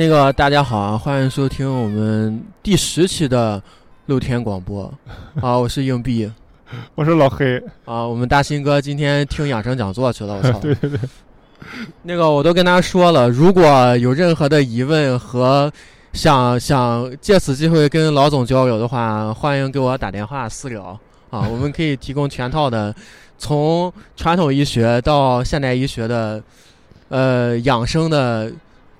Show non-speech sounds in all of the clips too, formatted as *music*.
那个大家好啊，欢迎收听我们第十期的露天广播。*laughs* 啊，我是硬币。我是老黑，啊，我们大新哥今天听养生讲座去了，我操！*laughs* 对对对，那个我都跟他说了，如果有任何的疑问和想想借此机会跟老总交流的话，欢迎给我打电话私聊啊，我们可以提供全套的从传统医学到现代医学的呃养生的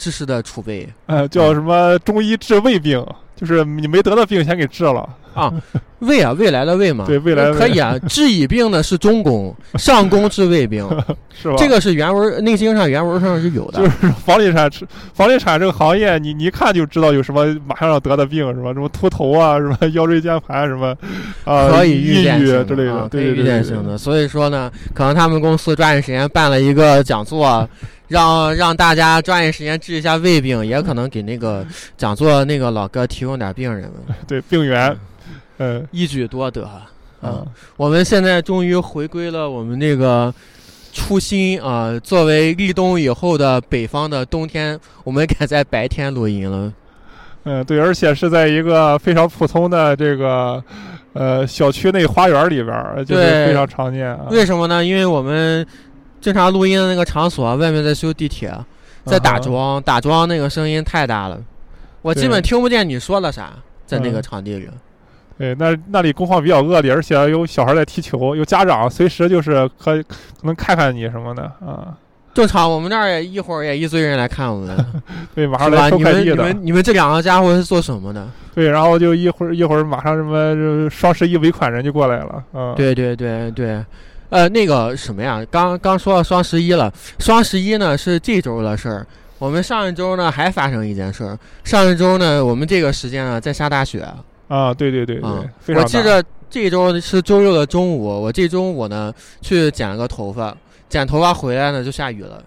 知识的储备呃，叫什么中医治胃病，就是你没得的病先给治了。啊，胃啊，未来的胃嘛，对未来的胃可以啊，治乙病呢是中宫，*laughs* 上宫治胃病，*laughs* 是吧？这个是原文《内经》上原文上是有的，就是房地产，房地产这个行业，你你一看就知道有什么马上要得的病，是吧？什么秃头啊，什么腰椎间盘，什么啊，*laughs* 可以预见性之类的，可以预见性的。所以说呢，可能他们公司抓紧时间办了一个讲座，让让大家抓紧时间治一下胃病，也可能给那个讲座那个老哥提供点病人们，对病源，嗯一举多得啊。啊，我们现在终于回归了我们那个初心啊！作为立冬以后的北方的冬天，我们改在白天录音了。嗯对，而且是在一个非常普通的这个呃小区内花园里边，就是非常常见啊。为什么呢？因为我们正常录音的那个场所外面在修地铁，在打桩，打桩那个声音太大了，我基本听不见你说了啥，在那个嗯场地里。对，那那里工况比较恶劣，而且有小孩在踢球，有家长随时就是可可能看看你什么的啊。正常，我们那儿也一会儿也一堆人来看我们，对，马？上来收你们你快递的。们你们这两个家伙是做什么的？对，然后就一会儿一会儿马上什么呃双十一尾款人就过来了，嗯，对对对对，呃，那个什么呀，刚刚说到双十一了，双十一呢是这周的事儿。我们上一周呢还发生一件事儿，上一周呢我们这个时间呢在下大雪啊，对对对对，啊、非常我记得这周是周六的中午，我这中午呢去剪了个头发，剪头发回来呢就下雨了。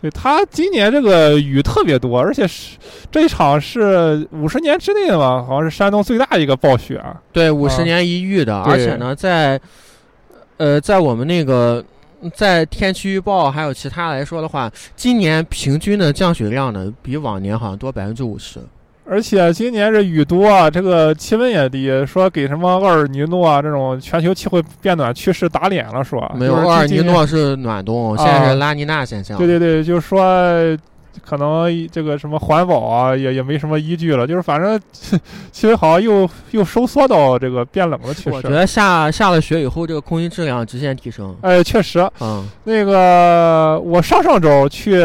对他今年这个雨特别多，而且是这一场是五十年之内的吧，好像是山东最大一个暴雪啊。对，五啊十年一遇的，对而且呢，在呃，在我们那个在天气预报还有其他来说的话，今年平均的降水量呢，比往年好像多百分之五十。而且今年这雨多啊，这个气温也低，说给什么厄尔尼诺啊这种全球气候变暖趋势打脸了，说没有，厄尔尼诺是暖冬，现在是拉尼娜现象。对对对，就是说可能这个什么环保啊，也也没什么依据了，就是反正气温好像又又收缩到这个变冷的趋势。我觉得下下了雪以后，这个空气质量直线提升。哎，确实，嗯，那个我上上周去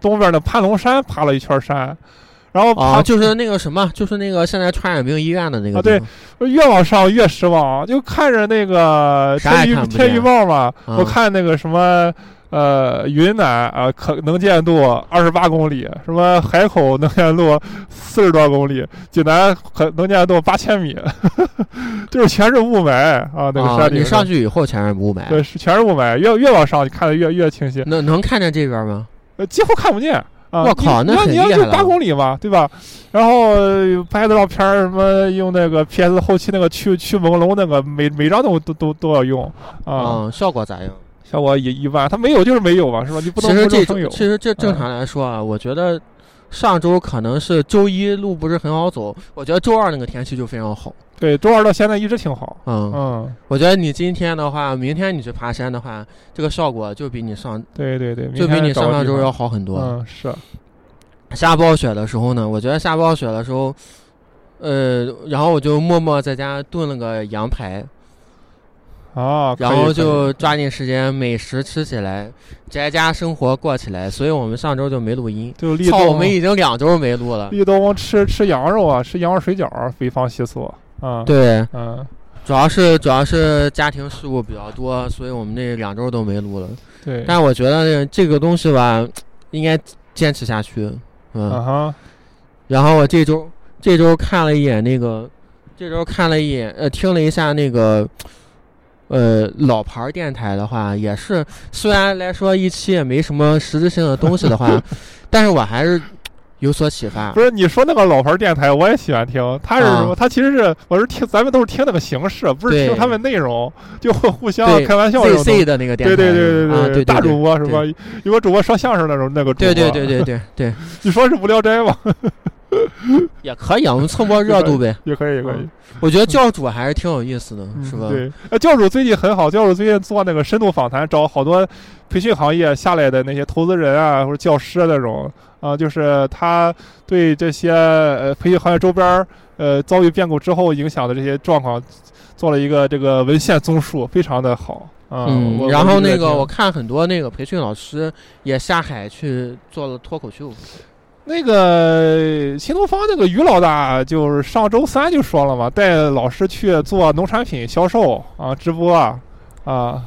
东边的盘龙山爬了一圈山，然后爬、啊，就是那个什么，就是那个现在传染病医院的那个啊对越往上越失望，就看着那个天预报嘛，嗯我看那个什么。呃，云南啊，可能见度二十八公里，什么海口能见度四十多公里，济南可能见度八千米，*laughs* 就是全是雾霾啊！那个啊，山顶你上去以后全是雾霾，对，是全是雾霾，越越往上你看的越越清晰，能能看见这边吗？呃，几乎看不见。啊！我靠那你你要就八公里嘛，对吧？然后呃拍的照片什么用那个 PS 后期那个去去朦胧那个，每每张都都都都要用啊，嗯，效果咋样？效果也一般。它没有就是没有嘛，是吧？你不能其实这不能说有，其实这正常来说啊，我觉得上周可能是周一路不是很好走，我觉得周二那个天气就非常好。对，周二到现在一直挺好。嗯，嗯，我觉得你今天的话，明天你去爬山的话，这个效果就比你上对对对，就比你上上周要好很多。嗯，是，下暴雪的时候呢，我觉得下暴雪的时候，呃，然后我就默默在家炖了个羊排，啊，然后就抓紧时间美食吃起来，宅家生活过起来。所以我们上周就没录音。操，就立冬，我们已经两周没录了。立冬吃吃羊肉啊，吃羊肉水饺儿，北方习俗。啊，，对，嗯，主要是主要是家庭事务比较多，所以我们那两周都没录了。对，但我觉得这个东西吧，应该坚持下去。嗯，啊哈，然后我这周这周看了一眼那个，这周看了一眼呃，听了一下那个，呃，老牌儿电台的话，也是虽然来说一期也没什么实质性的东西的话，*laughs* 但是我还是有所启发不。是你说那个老牌电台，我也喜欢听。他是什么？啊他其实是我是听，咱们都是听那个形式，不是听他们内容，*laughs* 就会互相开玩笑。的那个电台，对对对啊，对对大主播是吧？有个主播说相声那种那个主播，对对对对对对，*laughs* 你说是无聊斋吗？*laughs* 也可以啊，我们蹭波热度呗。也可以，也可以嗯，我觉得教主还是挺有意思的，嗯是吧？对，呃，教主最近很好，教主最近做那个深度访谈，找好多培训行业下来的那些投资人啊，或者教师啊那种啊、就是他对这些呃培训行业周边儿呃遭遇变故之后影响的这些状况，做了一个这个文献综述，非常的好啊。嗯，然后那个我我看很多那个培训老师也下海去做了脱口秀，那个新东方那个于老大，就是上周三就说了嘛，带老师去做农产品销售啊，直播啊。啊，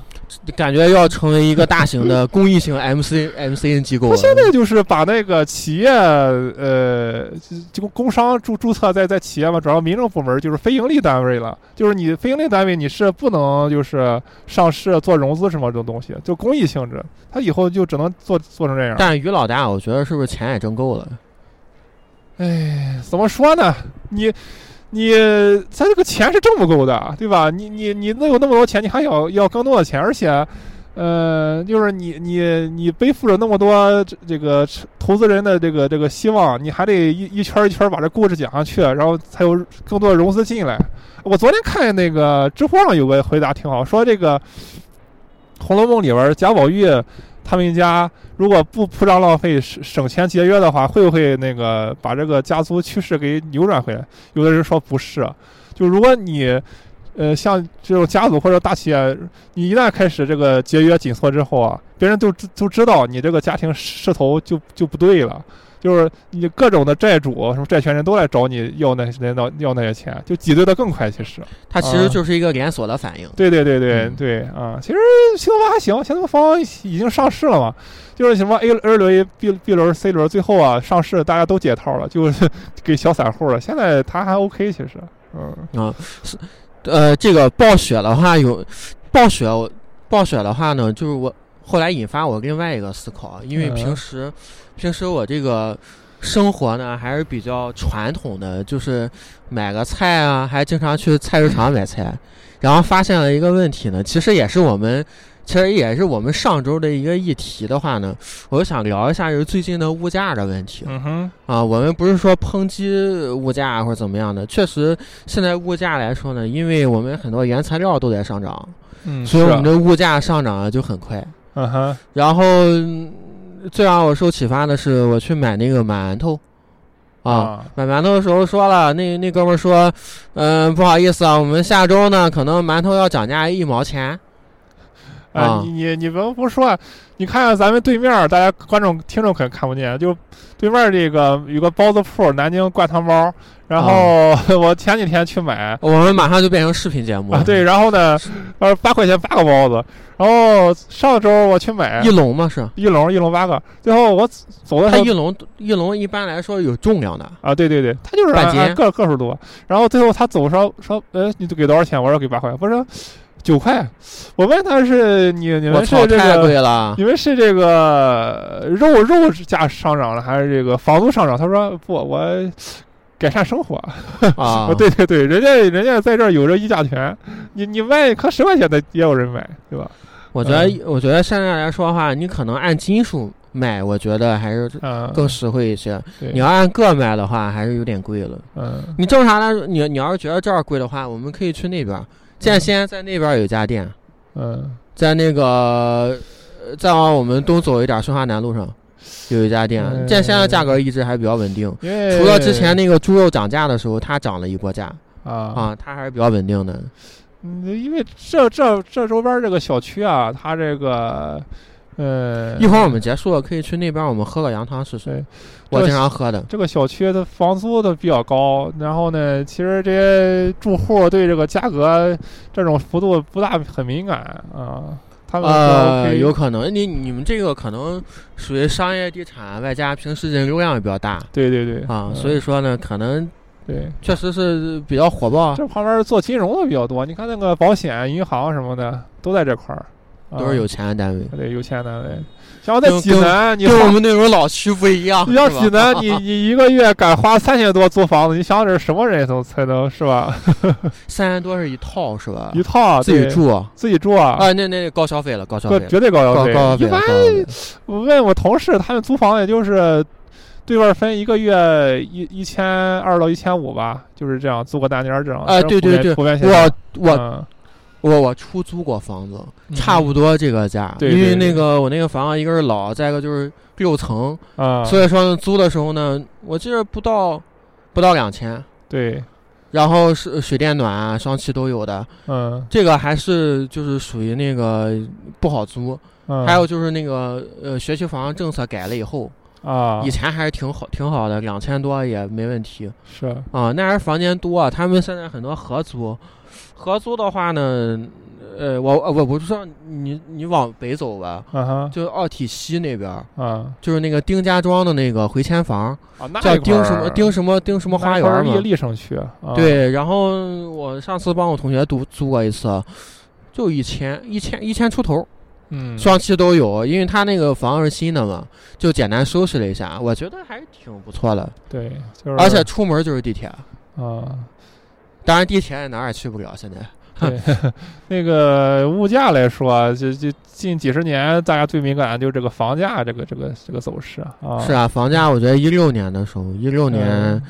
感觉要成为一个大型的公益型 MC *laughs* MCN 机构了。他现在就是把那个企业，呃，就工商注注册在在企业嘛，转到民政部门就是非盈利单位了。就是你非盈利单位你是不能就是上市做融资什么这种东西，就公益性质。他以后就只能做做成这样。但于老大，我觉得是不是钱也挣够了？哎，怎么说呢？你你咱这个钱是挣不够的，对吧？你你你能有那么多钱，你还要要更多的钱，而且。呃，就是你你你背负着那么多这这个投资人的这个这个希望，你还得一一圈一圈把这故事讲下去，然后才有更多的融资进来。我昨天看那个知乎上有个回答挺好，说这个《红楼梦》里边贾宝玉他们家如果不铺张浪费、省省钱节约的话，会不会那个把这个家族趋势给扭转回来？有的人说不是，就如果你。呃，像这种家族或者大企业，你一旦开始这个节约紧缩之后啊，别人都知都知道你这个家庭势头就就不对了，就是你各种的债主什么债权人都来找你要那那要要那些钱，就挤兑的更快。其实，它其实就是一个连锁的反应。对对对对嗯对啊，其实新东方还行，新东方已经上市了嘛，就是什么 A A 轮、B B 轮、C 轮，最后啊上市大家都解套了，就是给小散户了。现在它还 OK，其实，嗯啊，是，呃，这个暴雪的话有暴雪，我暴雪的话呢，就是我后来引发我另外一个思考，因为嗯平时、平时我这个生活呢还是比较传统的，就是买个菜啊，还经常去菜市场买菜，然后发现了一个问题呢，其实也是我们。其实也是我们上周的一个议题的话呢，我就想聊一下就是最近的物价的问题。嗯哼，啊，我们不是说抨击物价或者怎么样的，确实现在物价来说呢，因为我们很多原材料都在上涨，嗯，所以我们的物价上涨的就很快。嗯哼，然后嗯最让我受启发的是，我去买那个馒头，啊，买馒头的时候说了，那那哥们说，嗯、不好意思啊，我们下周呢可能馒头要涨价一毛钱。啊啊，你你你甭不说，你看看咱们对面儿，大家观众听众可能看不见，就对面儿这个有个包子铺，南京灌汤包。然后 *laughs* 我前几天去买我们马上就变成视频节目啊，对，然后呢，呃，八块钱八个包子。然后上周我去买一笼嘛是，一笼一笼八个，最后我走的时候它一笼一笼一般来说有重量的，啊，对对对，他就是个个数多。然后最后他走说说，呃，你给多少钱？我说给八块，我说九块。我问他是你你们是这太个贵了。你们是这个肉肉价上涨了，还是这个房租上涨？他说不，我改善生活。啊 *laughs* 哦，对对对，人家人家在这儿有着议价权，你你卖可十块钱的也有人买，对吧？我觉得，我觉得现在来说的话，你可能按斤数卖，我觉得还是嗯，更实惠一些。对你要按个卖的话，还是有点贵了。嗯你正常来说，你你要是觉得这儿贵的话，我们可以去那边儿。建先在那边儿有一家店，嗯在那个呃再往我们东走一点，顺化南路上有一家店。嗯建先的价格一直还比较稳定，除了之前那个猪肉涨价的时候，它涨了一波价啊啊，它还是比较稳定的。嗯，因为这这这周边这个小区啊，它这个呃，一会儿我们结束了，可以去那边我们喝个羊汤试试。我经常喝的。这个小区的房租都比较高，然后呢，其实这些住户对这个价格这种幅度不大很敏感啊。他们说呃有可能你你们这个可能属于商业地产，外加平时人流量也比较大对对对啊，嗯所以说呢，可能对确实是比较火爆。这旁边做金融的比较多，你看那个保险、银行什么的都在这块儿都是有钱的单位。对，有钱单位。像在济南，你跟我们那种老区不一样。你像济南，你 *laughs* 你一个月敢花三千多租房子，你想这是什么人都才能是吧？*laughs* 三千多是一套是吧？一套自己住，自己住啊？啊，那那高消费了，高消费，绝对高消费。一般我问我同事，他们租房也就是对外分一个月一一千二到一千五吧，就是这样租个单间这样。哎，对对对，我我。我我出租过房子，差不多这个价，因为那个我那个房子一个是老，再一个就是六层，啊，所以说租的时候呢，我记得不到不到两千，对，然后是水电暖啊、双气都有的，嗯，这个还是就是属于那个不好租，还有就是那个呃学区房政策改了以后啊，以前还是挺好挺好的，两千多也没问题，是。啊，那还是房间多，他们现在很多合租。合租的话呢，呃，我我我是说你你往北走吧，就奥体西那边，啊，就是那个丁家庄的那个回迁房，啊，叫丁什么丁什么丁什么花园嘛，立对，然后我上次帮我同学租租过一次，就一千一千一千出头，嗯，双期都有，因为他那个房是新的嘛，就简单收拾了一下，我觉得还是挺不错的，对，就是而且出门就是地铁，啊。当然，地铁哪儿也去不了。现在，对 *laughs* 那个物价来说，就就近几十年，大家最敏感的就是这个房价，这个这个这个走势啊。是啊，房价，我觉得一六年的时候，一六年，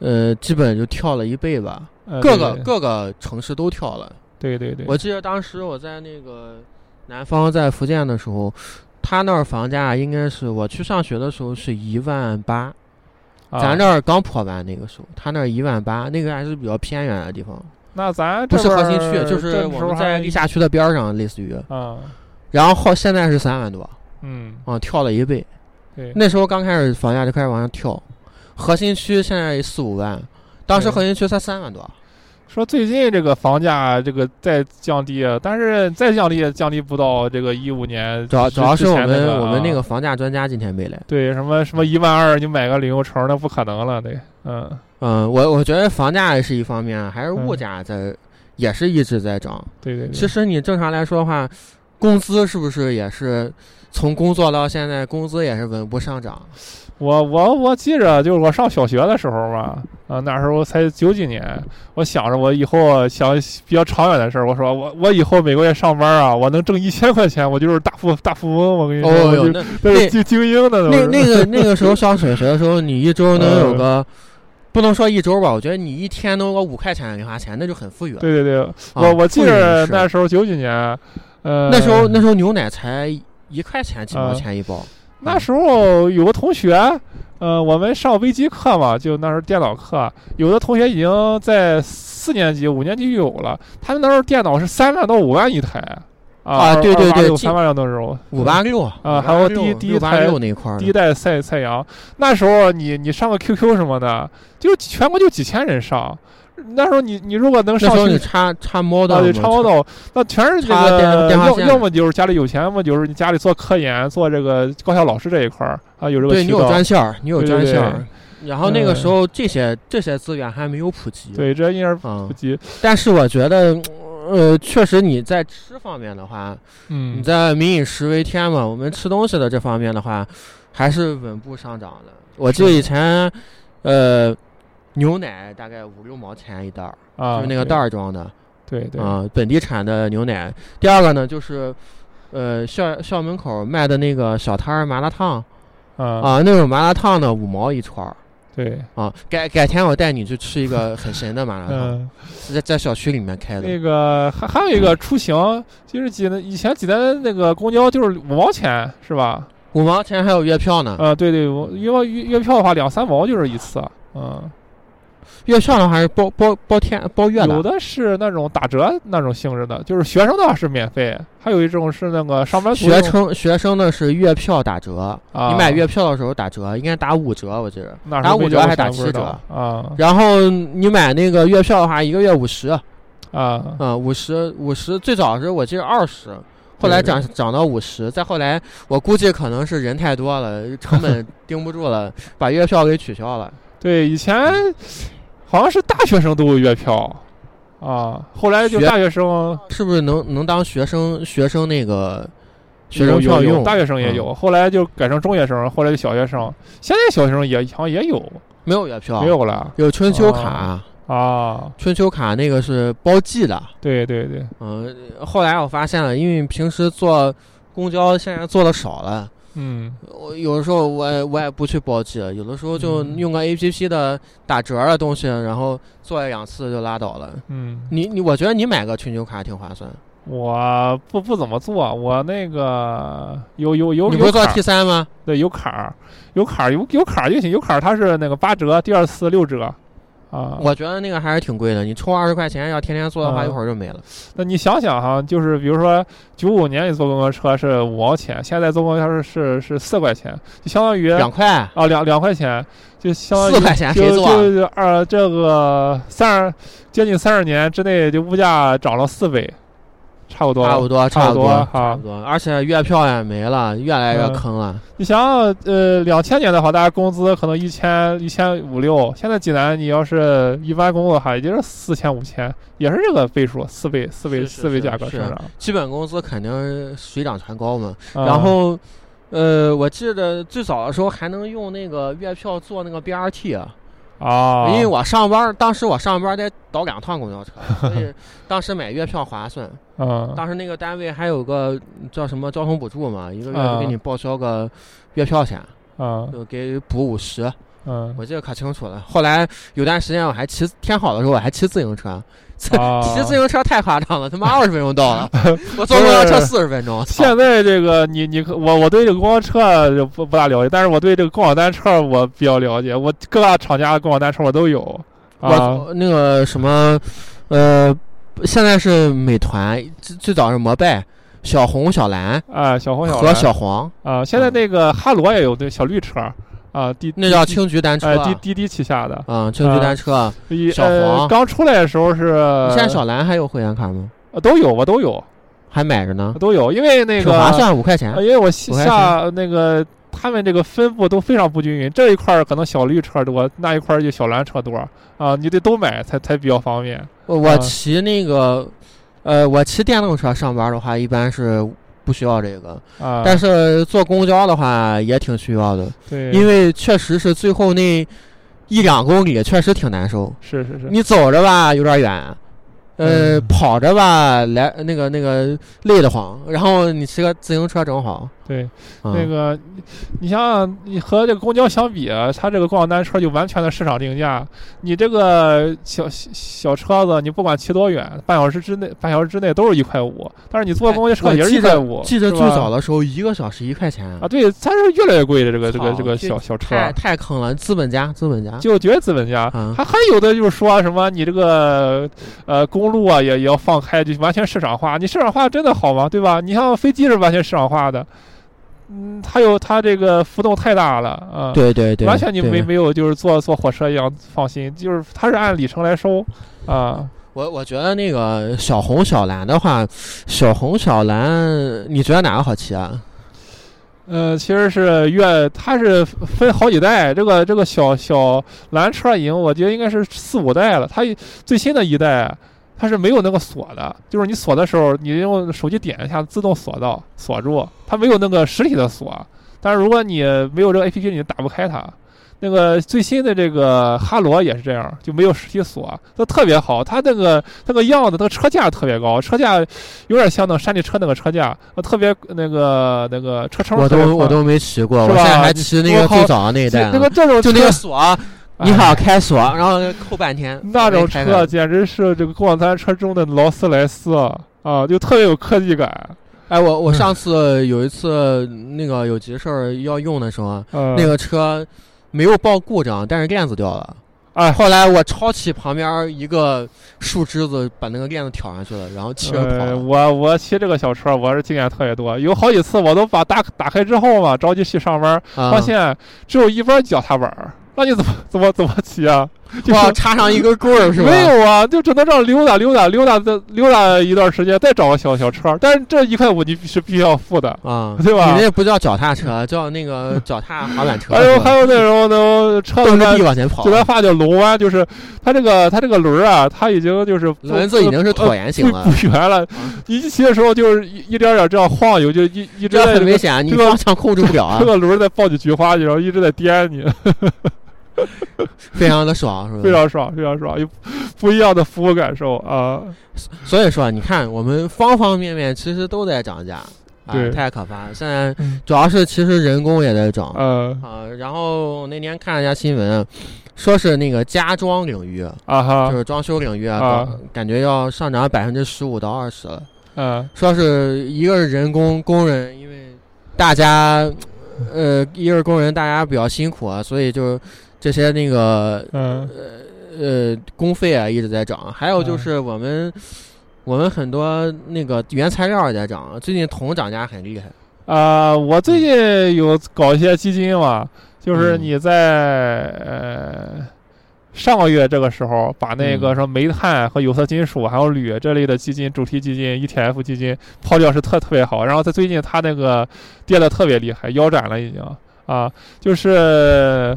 呃，基本就跳了一倍吧，各个各个城市都跳了。对对对，我记得当时我在那个南方，在福建的时候，他那儿房价应该是我去上学的时候是一万八。咱这儿刚破完那个时候，他那儿一万八，那个还是比较偏远的地方。那咱不是核心区，就是我们在地下区的边上，类似于。啊。然后好，现在是三万多。嗯。啊，跳了一倍。对。那时候刚开始房价就开始往上跳，核心区现在四五万，当时核心区才三万多。说最近这个房价这个在降低，但是再降低也降低不到这个一五年。主要主要是我们我们那个房价专家今天没来。对，什么什么一万二你买个领优城那不可能了，对，嗯嗯，我我觉得房价是一方面，还是物价在也是一直在涨。对对对。其实你正常来说的话，工资是不是也是从工作到现在工资也是稳步上涨？我我我记着，就是我上小学的时候嘛，啊，那时候才九几年，我想着我以后想比较长远的事儿，我说我我以后每个月上班啊，我能挣一千块钱，我就是大富大富翁。我跟你说，哦，那是精精英的那那个 *laughs* 那个时候上小学的时候，你一周能有个，*laughs* 不能说一周吧，我觉得你一天能有五块钱零花钱，那就很富裕了。对对对，我我记得那时候九几年，呃，那时候那时候牛奶才一块钱几毛钱一包。那时候有个同学，呃，我们上微机课嘛，就那时候电脑课，有的同学已经在四年级、五年级就有了。他们那时候电脑是三万到五万一台，啊，对对对，三万两那时候，五八六啊，还有第第一台那块第一代赛赛扬，那时候你你上个 QQ 什么的，就全国就几千人上。那时候你你如果能上去插插猫刀，对插 model，，那全是这个要要么就是家里有钱，要么就是你家里做科研做这个高校老师这一块儿啊有这个对你有专线儿，你有专线儿。然后那个时候这些这些资源还没有普及，对这应该是普及。但是我觉得，呃，确实你在吃方面的话，嗯，你在民以食为天嘛，我们吃东西的这方面的话，还是稳步上涨的。我记得以前，呃。牛奶大概五六毛钱一袋儿，啊就是那个袋儿装的，对对啊，本地产的牛奶。第二个呢，就是呃校校门口卖的那个小摊儿麻辣烫，啊，那种麻辣烫呢五毛一串儿，对啊，改改天我带你去吃一个很神的麻辣 *laughs* 烫，是在在小区里面开的。那个还还有一个出行，就是济南以前济南那个公交就是五毛钱是吧？五毛钱还有月票呢。啊，对对，因为月月票的话两三毛就是一次，嗯。月票的话是包包包天包月的，有的是那种打折那种性质的，就是学生的话是免费，还有一种是那个上班族。学生学生的是月票打折，你买月票的时候打折，应该打五折，我记得打五折还是打七折啊？然后你买那个月票的话，一个月五十啊啊五十五十，最早是我记得二十，后来涨涨到五十，再后来我估计可能是人太多了，成本 *laughs* 盯不住了，把月票给取消了。对，以前。好像是大学生都有月票，啊，后来就大学生是不是能能当学生学生那个学生票用？大学生也嗯。有，后来就改成中学生，后来就小学生，现在小学生也好像也有，没有月票，没有了。有春秋卡，啊，春秋卡那个是包季的。对对对，嗯，后来我发现了，因为平时坐公交现在坐的少了，嗯我有的时候我也我也不去包机，有的时候就嗯用个 A P P 的打折的东西，然后做一两次就拉倒了。嗯，你你，我觉得你买个全球卡挺划算。我不不怎么做，我那个有有有你不是做 T 三吗？对有卡儿有卡儿有有卡儿就行，有卡儿它是那个八折，第二次六折。啊，我觉得那个还是挺贵的，你充二十块钱，要天天坐的话，嗯一会儿就没了。那你想想哈，就是比如说九五年你坐公交车是五毛钱，现在坐公交车是是四块钱，就相当于两块，啊两两块钱，就相当于四块钱就谁坐啊？就就二这个三十接近三十年之内，就物价涨了四倍，差不多。差不多，差不多差不多。而且月票也没了，越来越嗯坑了。你想想，呃，两千年的话，大家工资可能一千一千五六，现在济南你要是一般工作的话，也就是四千五千，也是这个倍数，四倍四倍四倍价格上涨。基本工资肯定水涨船高嘛。啊然后，呃，我记得最早的时候还能用那个月票坐那个 BRT 啊，啊，因为我上班，当时我上班得倒两趟公交车，*laughs* 所以当时买月票划算。嗯。当时那个单位还有个叫什么交通补助嘛，一个月啊就给你报销个月票钱，啊就给补五十，嗯。我记得可清楚了。后来有段时间我还骑天好的时候我还骑自行车，*laughs* 骑自行车太夸张了，他妈 *laughs* 二十分钟到了，*laughs* 我坐公交车四十分钟。现在这个你你我我对这个公交车就不不大了解，但是我对这个共享单车我比较了解，我各大厂家的共享单车我都有。啊。我那个什么，呃，现在是美团，最最早是摩拜、小红、小蓝啊小红小和蓝小黄，啊，现在那个哈罗也有那小绿车啊，滴那叫青桔单车哎。滴滴滴旗下的，啊，青桔单车。小呃黄刚出来的时候是现在小蓝还有会员卡吗？呃都有我都有还买着呢，都有，因为那个挺划算，五块钱呃。因为我下那个他们这个分布都非常不均匀，这一块儿可能小绿车多，那一块儿就小蓝车多啊，你得都买才才比较方便。我骑那个，呃，我骑电动车上班的话，一般是不需要这个，啊，但是坐公交的话也挺需要的，对，因为确实是最后那一两公里确实挺难受。是是是，你走着吧有点远，呃，嗯跑着吧来那个那个累得慌，然后你骑个自行车正好。对嗯、那个你你想想，你和这个公交相比啊，它这个共享单车就完全的市场定价。你这个小小小车子，你不管骑多远，半小时之内半小时之内都是一块五，但是你坐公交车也是一块五，记得最早的时候一个小时一块钱啊，对，它是越来越贵的这个这个这个小小车。太太坑了，资本家资本家。就绝资本家，啊还还有的就是说什么你这个呃公路啊也也要放开，就完全市场化。你市场化真的好吗？对吧？你像飞机是完全市场化的，嗯，它有它这个浮动太大了啊，对对对，完全你没没有就是坐坐火车一样放心，就是它是按里程来收啊。我我觉得那个小红小蓝的话，小红小蓝，你觉得哪个好骑啊？呃，其实是越它是分好几代，这个这个小小蓝车已经我觉得应该是四五代了，它最新的一代它是没有那个锁的，就是你锁的时候，你用手机点一下自动锁到锁住，它没有那个实体的锁。但是如果你没有这个 A P P，你打不开它。那个最新的这个哈罗也是这样，就没有实体锁，它特别好。它那个那个样子，那个车架特别高，车架有点像那山地车那个车架，呃特别那个那个车撑我都我都没骑过，我现在还骑那个最早的那一代那个，这种就那个车锁，你好开锁，然后扣半天。*laughs* 那种车简直是这个共享单车中的劳斯莱斯啊啊，就特别有科技感。哎，我我嗯上次有一次那个有急事儿要用的时候，呃，那个车没有报故障，但是链子掉了。哎，后来我抄起旁边一个树枝子，把那个链子挑上去了，然后骑着跑。我我骑这个小车，我是经验特别多，有好几次我都把打打开之后嘛，着急去上班，啊发现只有一边脚踏板儿，那你怎么怎么怎么骑啊？*laughs* 哇，插上一根棍儿是吧？没有啊，就只能这样溜达溜达溜达的溜达一段时间，再找个小小车。但是这一块五你是必须要付的啊，对吧？你那不叫脚踏车，叫那个 *laughs* 脚踏滑板车。还有还有那种那车蹬着地往前跑，就咱话叫龙弯，就是它这个它这个轮啊，它已经就是轮子已经是椭圆形了，不圆了。你一骑的时候就是一一点点这样晃悠，就一一直很危险，你方向控制不了啊。这个轮在抱起菊花去，然后一直在颠你。*laughs* 非常的爽，是吧？非常爽，非常爽，有不一样的服务感受啊！所以说，你看，我们方方面面其实都在涨价，对，太可怕了。现在主要是其实人工也在涨，嗯啊。然后那天看了一下新闻，说是那个家装领域啊哈，就是装修领域啊，感觉要上涨百分之十五到二十了。嗯，说是一个是人工工人，因为大家呃，一个是工人，大家比较辛苦啊，所以就。这些那个呃呃工费啊一直在涨，还有就是我们我们很多那个原材料也在涨，最近铜涨价很厉害。啊，我最近有搞一些基金嘛，就是你在呃上个月这个时候把那个什么煤炭和有色金属还有铝这类的基金主题基金 ETF 基金抛掉是特特别好，然后在最近它那个跌的特别厉害，腰斩了已经。啊，就是。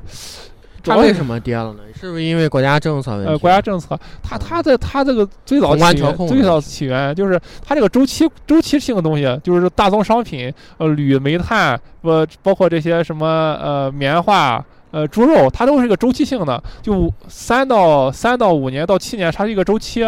它为什么跌了呢？是不是因为国家政策问题？呃，国家政策，它它的它这个最早起源最早起源就是它这个周期周期性的东西，就是大宗商品，呃，铝、煤炭，呃，包括这些什么呃棉花、呃猪肉，它都是一个周期性的，就三到三到五年到七年，它是一个周期，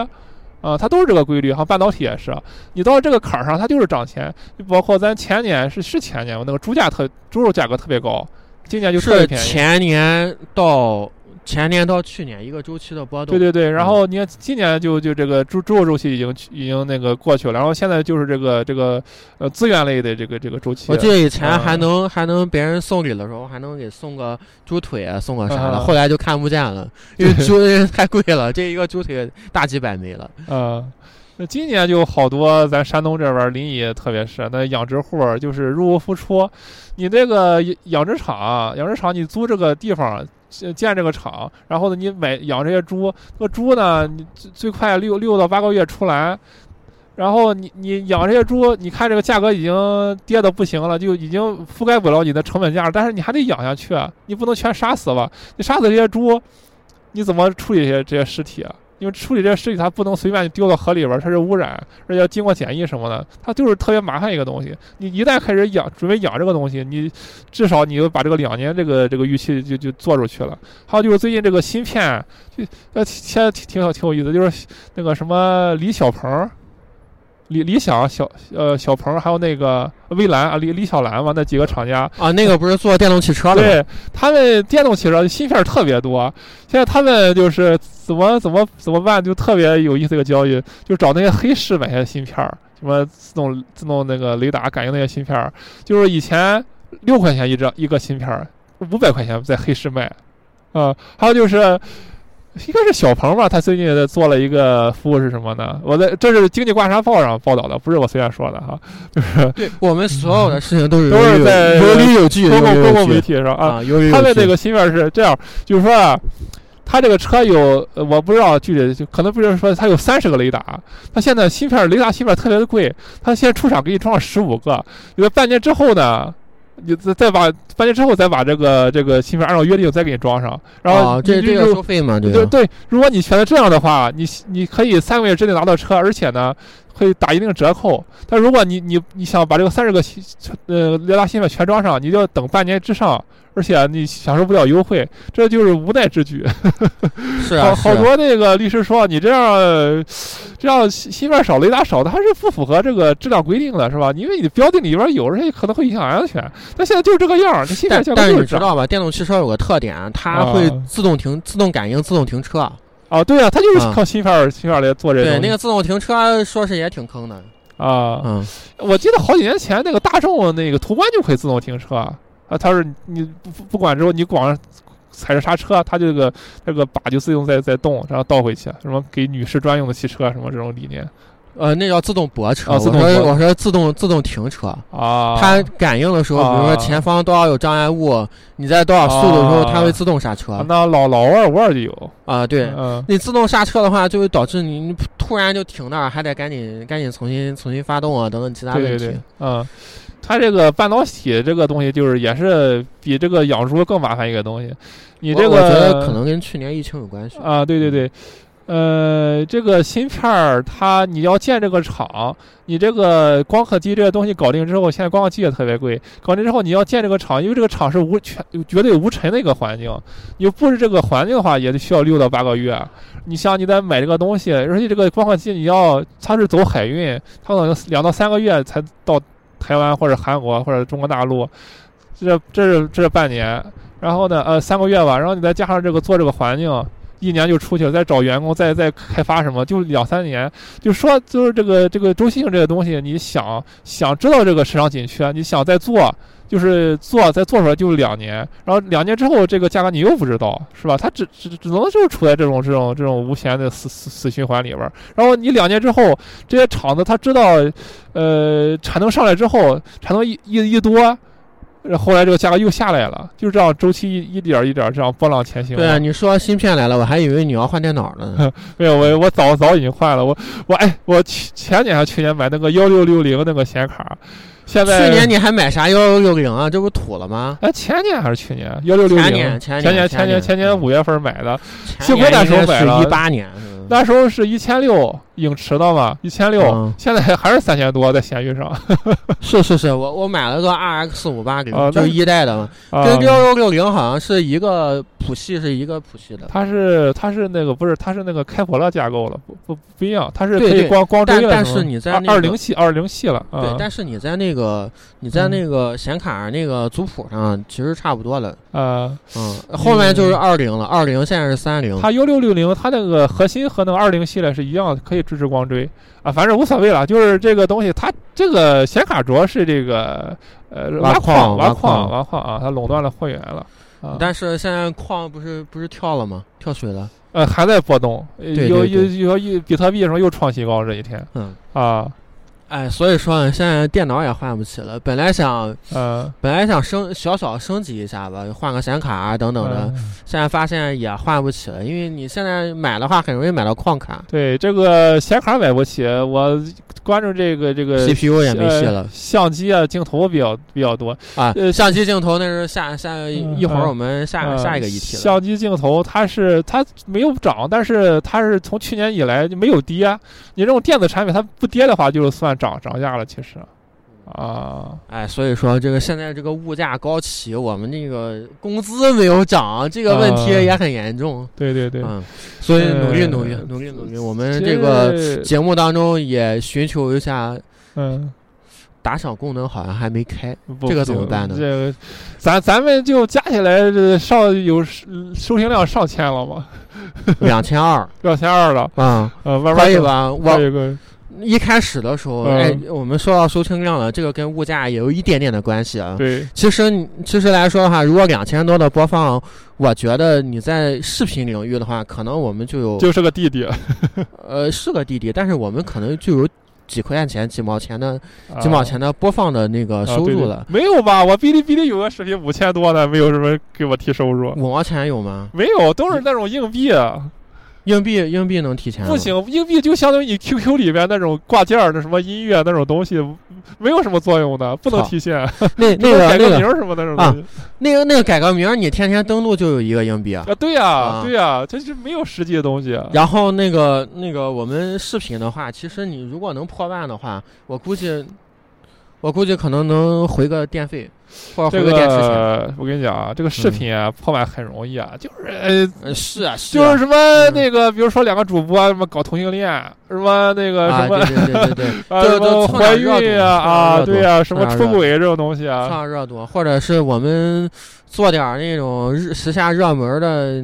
啊，它都是这个规律。哈，半导体也是，你到这个坎儿上，它就是涨钱。就包括咱前年是是前年，那个猪价特猪肉价格特别高。今年就是前年到前年到去年一个周期的波动。对对对，然后你看今年就就这个猪猪肉周期已经已经那个过去了，然后现在就是这个这个呃资源类的这个这个周期。我记得以前还能还能别人送礼的时候还能给送个猪腿啊，送个啥的，后来就看不见了，因为猪 *laughs* 太贵了，这一个猪腿大几百枚了。嗯。今年就好多，咱山东这边临沂特别是那养殖户，就是入不敷出。你那个养殖场，养殖场你租这个地方建这个厂，然后呢你买养这些猪，那猪呢你最最快六六到八个月出栏，然后你你养这些猪，你看这个价格已经跌的不行了，就已经覆盖不了你的成本价，但是你还得养下去，你不能全杀死了。你杀死这些猪，你怎么处理这些这些尸体啊？因为处理这个尸体，它不能随便丢到河里边，它是污染，而且要经过检疫什么的，它就是特别麻烦一个东西。你一旦开始养，准备养这个东西，你至少你要把这个两年这个这个预期就就做出去了。还有就是最近这个芯片，就呃现在挺挺挺有意思，就是那个什么李小鹏。理理想小呃小鹏还有那个蔚蓝啊李李小蓝嘛那几个厂家啊那个不是做电动汽车的对他们电动汽车芯片特别多，现在他们就是怎么怎么怎么办就特别有意思一个交易，就找那些黑市买些芯片儿什么自动自动那个雷达感应那些芯片儿就是以前六块钱一张一个芯片儿五百块钱在黑市卖，啊还有就是。应该是小鹏吧，他最近在做了一个服务是什么呢？我在这是《经济观察报》上报道的，不是我随便说的哈。就是对我们所有的事情都是都是在有理有据，公共公共媒体上啊。他的这个芯片是这样，就是说啊，他这个车有我不知道具体，就可能不是说他有三十个雷达，他现在芯片雷达芯片特别的贵，他现在出厂给你装了十五个，有半年之后呢。你再再把半年之后再把这个这个芯片按照约定再给你装上，然后这这要收费吗？对对，如果你选择这样的话，你你可以三个月之内拿到车，而且呢会打一定折扣。但如果你你你想把这个三十个呃雷达芯片全装上，你就要等半年之上。而且你享受不了优惠，这就是无奈之举。是啊，*laughs* 好多那个律师说，你这样这样芯片少、雷达少，它是不符合这个质量规定的，是吧？因为你标定里边有，而且可能会影响安全。但现在就是这个样儿，这芯片但是你知道吧？电动汽车有个特点，它会自动停、自动感应、自动停车。哦，对啊，他就是靠芯片芯片来做这个。对，那个自动停车说是也挺坑的啊。嗯，我记得好几年前那个大众那个途观就可以自动停车。啊，他是你不不管之后，你光踩着刹车，它这个那个把就自动在在动，然后倒回去。什么给女士专用的汽车什么这种理念呃，那叫自动泊车。我说我说自动自动停车，啊，它感应的时候，比如说啊前方多少有障碍物，你在多少速度的时候，它会自动刹车啊那老老沃尔沃就有，啊。对，嗯你自动刹车的话，就会导致你你突然就停那儿，还得赶紧赶紧重新重新发动啊，等等其他问题。对对对，嗯，它这个半导体这个东西，就是也是比这个养猪更麻烦一个东西。你这个我我觉得可能跟去年疫情有关系。啊，对对对，呃，这个芯片儿它你要建这个厂，你这个光刻机这个东西搞定之后，现在光刻机也特别贵，搞定之后你要建这个厂，因为这个厂是无全绝对无尘的一个环境，你布置这个环境的话，也得需要六到八个月。你像你得买这个东西，而且这个光刻机你要它是走海运，它可能两到三个月才到台湾或者韩国或者中国大陆，这这是这半年，然后呢，呃，三个月吧，然后你再加上这个做这个环境，一年就出去了，再找员工，再再开发什么，就两三年。就说就是这个这个周期性这个东西，你想想知道这个市场紧缺，你想再做，就是做再做出来就是两年，然后两年之后这个价格你又不知道，是吧？它只只只能就是处在这种这种这种无限的死死死循环里边儿。然后你两年之后，这些厂子它知道，呃，产能上来之后，产能一一一多。然后后来这个价格又下来了，就这样周期一一点一点这样波浪前行。对啊，你说芯片来了，我还以为你要换电脑呢。*laughs* 没有，我我早早已经换了。我我哎，我去前年还去年买那个幺六六零那个显卡，现在去年你还买啥幺六六零啊？这不土了吗？哎前年还是去年幺六六零？前年前前年前年前年五月份买的，前幸亏那时候买了是一八年。嗯那时候是一千六影驰的嘛，一千六嗯，现在还是三千多在闲鱼上。*laughs* 是是是，我我买了个 RX 五八零就是一代的嘛，啊。跟幺幺六零好像是一个谱系，是一个谱系的。它是它是那个不是它是那个开普勒架构的，不不不一样，它是可以光光追的但但是你在二零系二零系了啊。对，但是你在那个你在嗯。那个显卡那个族谱上其实差不多了，啊，嗯，后面就是二零了，二零现在是三零，它幺六六零，它那个核心和那个二零系列是一样的，可以支持光追啊，反正无所谓了。就是这个东西，它这个显卡主要是这个呃挖矿挖矿挖矿啊，它垄断了货源了啊，但是现在矿不是不是跳了吗？跳水了，呃还在波动，有有有有比特币什么又创新高这一天嗯，啊，哎，所以说呢，现在电脑也换不起了。本来想呃本来想升小小升级一下吧，换个显卡啊等等的，嗯现在发现也换不起了，因为你现在买的话很容易买到矿卡对这个显卡买不起，我关注这个这个，CPU 也没戏呃了相机啊镜头比较比较多，啊。呃相机镜头那是下下嗯一会儿嗯我们下呃下一个议题了。相机镜头它是它没有涨，但是它是从去年以来就没有跌。你这种电子产品它不跌的话，就是算涨涨价了。其实，啊，哎，所以说这个现在这个物价高企，我们这个工资没有涨，这个问题啊也很严重。对对对，嗯，所以努力呃努力努力努力，我们这个节目当中也寻求一下嗯，打赏功能，好像还没开。这个怎么办呢这个咱咱们就加起来这上有收听量上千了吗，两千二 *laughs* 两千二了。啊，呃，慢慢更？可以吧？还我有一开始的时候，嗯哎，我们说到收听量了，这个跟物价也有一点点的关系啊。对，其实其实来说的话，如果两千多的播放，我觉得你在视频领域的话，可能我们就有就是个弟弟，呃是个弟弟，但是我们可能就有几块钱、几毛钱的几毛钱的播放的那个啊对对收入了。没有吧？我哔哩哔哩有个视频五千多的，没有什么给我提收入。五毛钱有吗？没有，都是那种硬币，啊硬币硬币能提钱？不行，硬币就相当于你 QQ 里边那种挂件儿的什么音乐那种东西，没有什么作用的，不能提现。那 *laughs* 那个改个个名儿什么那种东西那个那个改个名儿，你天天登录就有一个硬币啊。啊，对呀啊，对呀，这是没有实际的东西。然后那个那个我们视频的话，其实你如果能破万的话，我估计我估计可能能回个电费，或者回个电池钱。个我跟你讲啊，这个视频啊破万很容易啊，就是呃。呃，是啊，就是什么嗯那个，比如说两个主播什么搞同性恋，什么那个啊，什么对对对对对，*laughs* 啊什怀孕啊啊，对呀，什么出轨这种东西啊，蹭热度，或者是我们做点那种日时下热门的，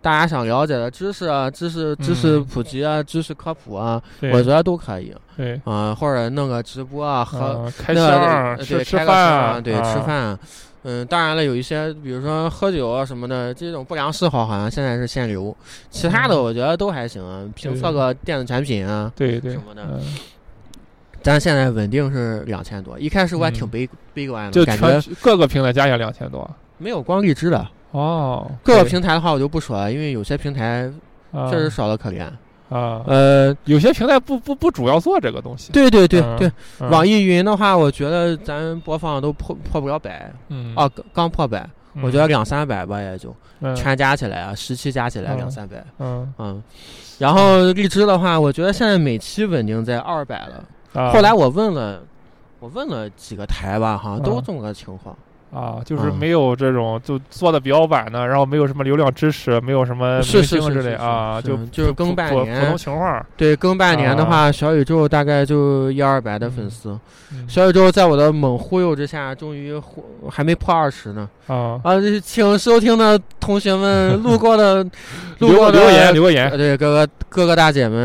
大家想了解的知识啊，知识知识嗯普及啊，知识科普啊，我觉得都可以。对，啊，或者弄个直播啊，和啊，开个对吃饭啊，对吃啊。饭。嗯，当然了，有一些比如说喝酒啊什么的这种不良嗜好，好像现在是限流，其他的嗯我觉得都还行啊，评测个电子产品啊，对对。什么的。嗯。咱现在稳定是两千多。一开始我还挺嗯。悲、悲观的，就感觉全各个平台加起来两千多。没有光荔枝的。哦，各个平台的话我就不说了，因为有些平台啊。确实少的可怜。啊，呃，有些平台不不不主要做这个东西。对对对嗯对，嗯。网易云的话，我觉得咱播放都破破不了百。嗯。啊，刚刚破百，嗯。我觉得两三百吧，也就嗯。全加起来啊，十期加起来嗯。两三百，嗯。嗯。然后荔枝的话，我觉得现在每期稳定在二百了。啊，后来我问了，我问了几个台吧，好像都嗯这么个情况。啊，就是嗯没有这种就做的比较晚的，然后没有什么流量支持，没有什么是明星之类啊，就就是更半年普通情况。对，更半年的啊话，小宇宙大概就一二百的粉嗯丝。嗯小宇宙在我的猛忽悠之下，终于还没破二十呢。啊，啊，这请收听的同学们，*laughs* 路过的路留过的留言留个言呃对哥哥哥哥大姐们，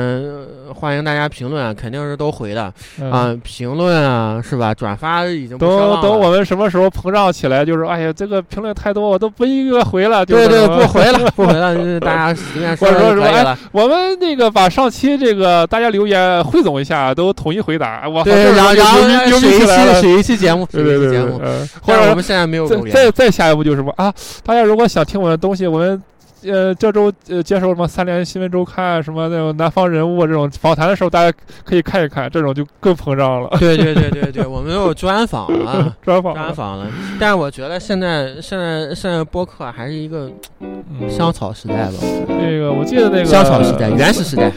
呃欢迎大家评论，肯定是都回的嗯啊，评论啊，是吧？转发已经等等我们什么时候膨胀起来，就是哎呀，这个评论太多，我都不一个回了。就对对，是不回了，不回了，*laughs* 就是大家随便说说说了。我们那个把上期这个大家留言汇总一下，都统一回答。我对，然后然后水一期。水一期节目，水对对对一期节目，，或但是我们现在没有。再再下一步就是什么啊？大家如果想听我的东西，我们呃这周呃接受什么三联新闻周刊什么那种南方人物这种访谈的时候，大家可以看一看，这种就更膨胀了。对对对对对，我们有 *laughs* 专访了。专访专访了，但是我觉得现在现在现在播客还是一个嗯香草时代吧，那个我记得那个香草时代、原始时代。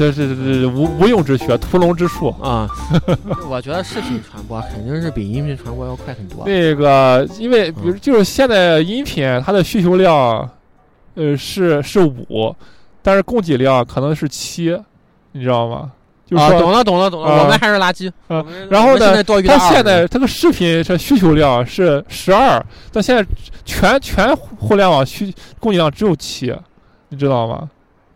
这是这无无用之学，屠龙之术。啊，*laughs* 我觉得视频传播肯定是比音频传播要快很多。那个，因为比如就是现在音频它的需求量，呃，是是五，但是供给量可能是七，你知道吗？就是啊，懂了懂了懂了，啊我们还是垃圾。啊然后呢它现在它个视频这需求量是十二，但现在全全互联网需供给量只有七，你知道吗？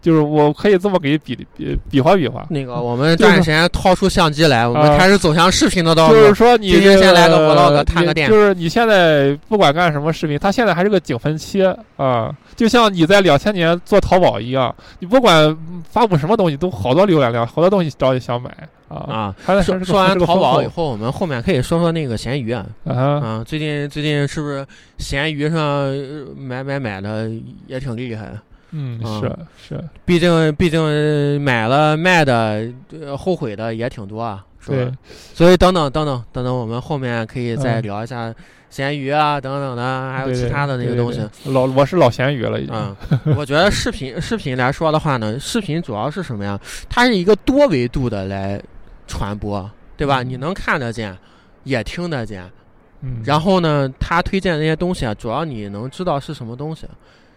就是我可以这么给你比比比划比划，那个，我们就是抓紧时间掏出相机来，我们啊开始走向视频的道路。就是说你今天先来个个 vlog，探你个店就是你现在不管干什么视频，它现在还是个井喷期啊，就像你在两千年做淘宝一样，你不管嗯发布什么东西，都好多浏览量，好多东西找你想买啊。说说完淘宝以后，我们后面可以说说那个闲鱼啊。富啊，啊，最近最近是不是闲鱼上呃买买买的也挺厉害？嗯，啊是是，毕竟毕竟买了卖的，呃后悔的也挺多啊，是对吧？所以等等等等等等，我们后面可以再嗯聊一下咸鱼啊等等的，还有其他的那对对个东西。对老我是老咸鱼了已经。嗯，我觉得视频视频来说的话呢，视频主要是什么呀？它是一个多维度的来传播，对吧？嗯你能看得见，也听得见。嗯，然后呢，他推荐的那些东西啊，主要你能知道是什么东西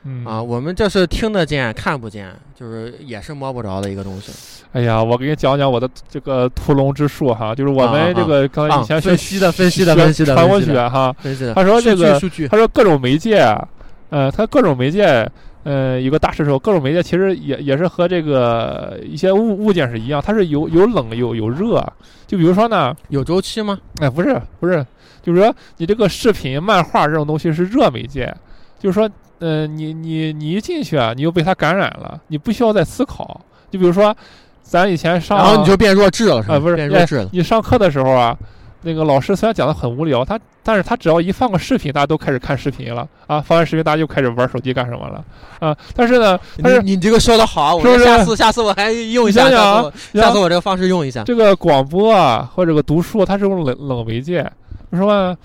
嗯啊。我们这是听得见、看不见，就是也是摸不着的一个东西。哎呀，我给你讲讲我的这个屠龙之术哈，就是我们这个刚才啊以前学分析的分析的分析的传播分析的学哈，分析的。他说这个他说各种媒介啊，呃，他各种媒介，呃，有个大势头，各种媒介其实也也是和这个一些物物件是一样，它是有有冷有有热。就比如说呢，有周期吗？哎，不是不是，就是说你这个视频、漫画这种东西是热媒介，就是说，呃，你你你一进去啊，你又被它感染了，你不需要再思考。就比如说，咱以前上，然后你就变弱智了，是吧？啊不是变弱智了。你上课的时候啊，那个老师虽然讲的很无聊，他但是他只要一放个视频，大家都开始看视频了啊，放完视频大家就开始玩手机干什么了啊？但是呢，但是你你这个说的好，我是不是下次下次我还用一下，想想啊下次我下次我这个方式用一下。这个广播啊或者个读书，它是用冷冷媒介，就说吧，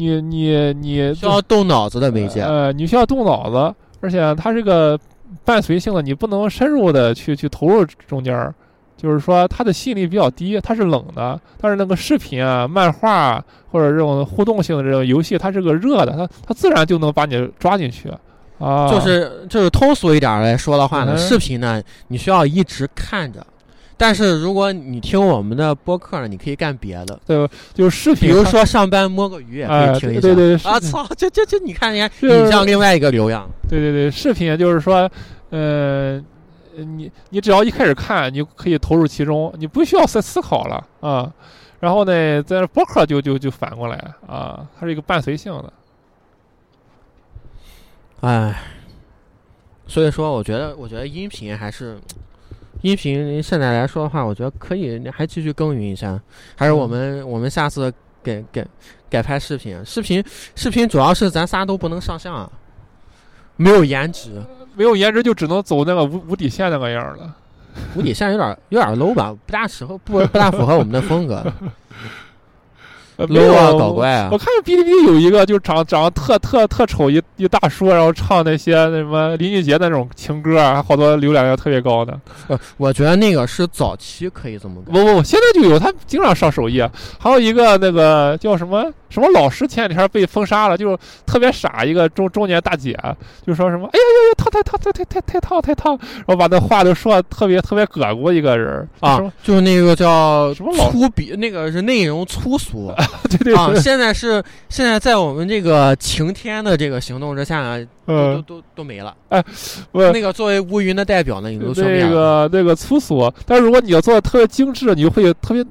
你你你需要动脑子的媒介，呃，你需要动脑子，而且它是个伴随性的，你不能深入的去去投入中间儿。就是说，它的吸引力比较低，它是冷的。但是那个视频啊、漫画啊或者这种互动性的这种游戏，它是个热的，它它自然就能把你抓进去啊。就是就是通俗一点来说的话呢，嗯视频呢你需要一直看着，但是如果你听我们的播客呢，你可以干别的，对，就是视频，比如说上班摸个鱼也可哎以听一下。对对对啊操，这这这你看你看，就是引向另外一个流量。对对对，视频就是说，呃，你你只要一开始看，你就可以投入其中，你不需要再思考了啊。然后呢，在播客就就就反过来啊，它是一个伴随性的。哎，所以说我觉得我觉得音频还是。音频现在来说的话，我觉得可以还继续耕耘一下，还是我们、我们下次改改改拍视频。视频视频主要是咱仨都不能上相啊，没有颜值，没有颜值就只能走那个无无底线那个样了。无底线有点有点 low 吧，不大适合不不大符合我们的风格 *laughs*，low 啊搞怪啊我。看哔哩哔哩有一个，就长长得特特特丑一一大叔，然后唱那些那什么林俊杰那种情歌啊，还好多浏览量特别高的。呃，我觉得那个是早期可以这么干。不不不，现在就有，他经常上首页。还有一个那个叫什么什么老师，前几天被封杀了，就特别傻一个中中年大姐，就说什么哎呀呀呀烫太烫太太太太烫太烫，然后把那话都说的特别特别葛过一个人啊，就是那个叫什么粗鄙，那个是内容粗俗对对啊。现在是现在在我们这个晴天的这个行动之下，都都，都都没了。不那个作为乌云的代表呢，你都说那。个那个粗俗，但是如果你要做的特别精致，你就会特别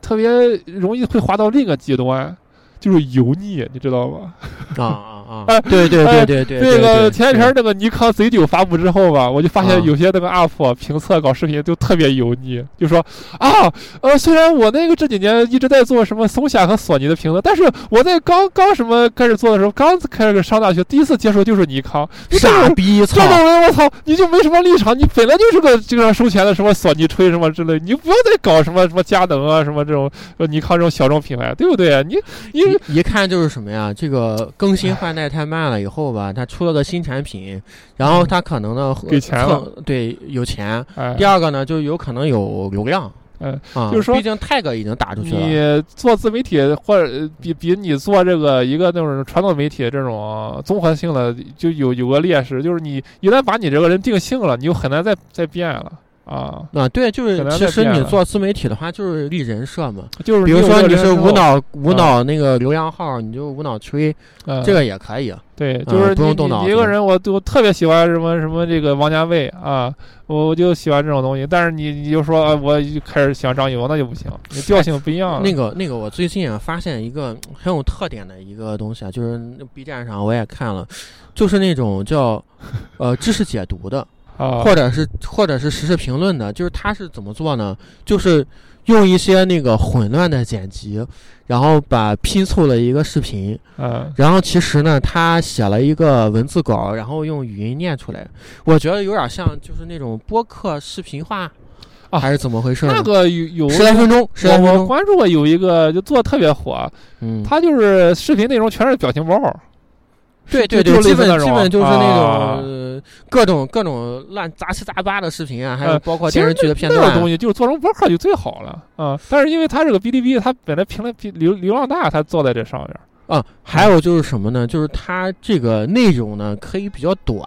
特别容易会滑到另一个极端，就是油腻，你知道吗？*laughs* 啊啊对对对对对，那个前几天那个尼康 Z 九发布之后吧，我就发啊现有些那个 UP 评测搞视频都特别油腻，就说啊，呃，虽然我那个这几年一直在做什么松下和索尼的评测，但是我在刚刚什么开始做的时候，刚开始上大学，第一次接触就是尼康，傻逼，这操！种人我操，你就没什么立场，你本来就是个经常收钱的什么索尼吹什么之类，你不要再搞什么什么佳能啊什么这种呃尼康这种小众品牌，对不对？你你一一看就是什么呀？这个更新换换代太慢了，以后吧，他出了个新产品，然后他可能呢给钱了对，有钱。哎第，二个呢，就有可能有流量嗯，啊，就是说毕竟 tag 已经打出去了。你做自媒体或者呃比比你做这个一个那种传统媒体这种综合性的，就有有个劣势，就是你一旦把你这个人定性了，你就很难再再变了啊。啊，对，就是其实你做自媒体的话，就是立人设嘛。就是比如说你是无脑，无脑那个流量号，你就无脑吹，嗯这个也可以。对，啊就是你不用动脑一个人，我我特别喜欢什么什么这个王家卫啊，我我就喜欢这种东西。但是你你就说啊我就开始喜欢张艺谋，那就不行，你调性不一样。那个那个，我最近啊发现一个很有特点的一个东西啊，就是 B 站上我也看了，就是那种叫呃知识解读的，啊，或者是或者是实时评论的，就是他是怎么做呢？就是用一些那个混乱的剪辑，然后把拼凑了一个视频，嗯然后其实呢，他写了一个文字稿，然后用语音念出来，我觉得有点像就是那种播客视频化，啊还是怎么回事？那个有有十来分钟，十来我我分钟，关注过有一个就做的特别火，嗯，他就是视频内容全是表情包，对对对，基本基本就是那种、啊呃各种各种乱杂七杂八的视频啊，还有呃包括电视剧的片那种东。西就是做成博客就最好了啊。但是因为它这个哔哩哔哩，他本来评论流流量大，它做在这上面啊，还有就是什么呢？就是它这个内容呢可以比较短，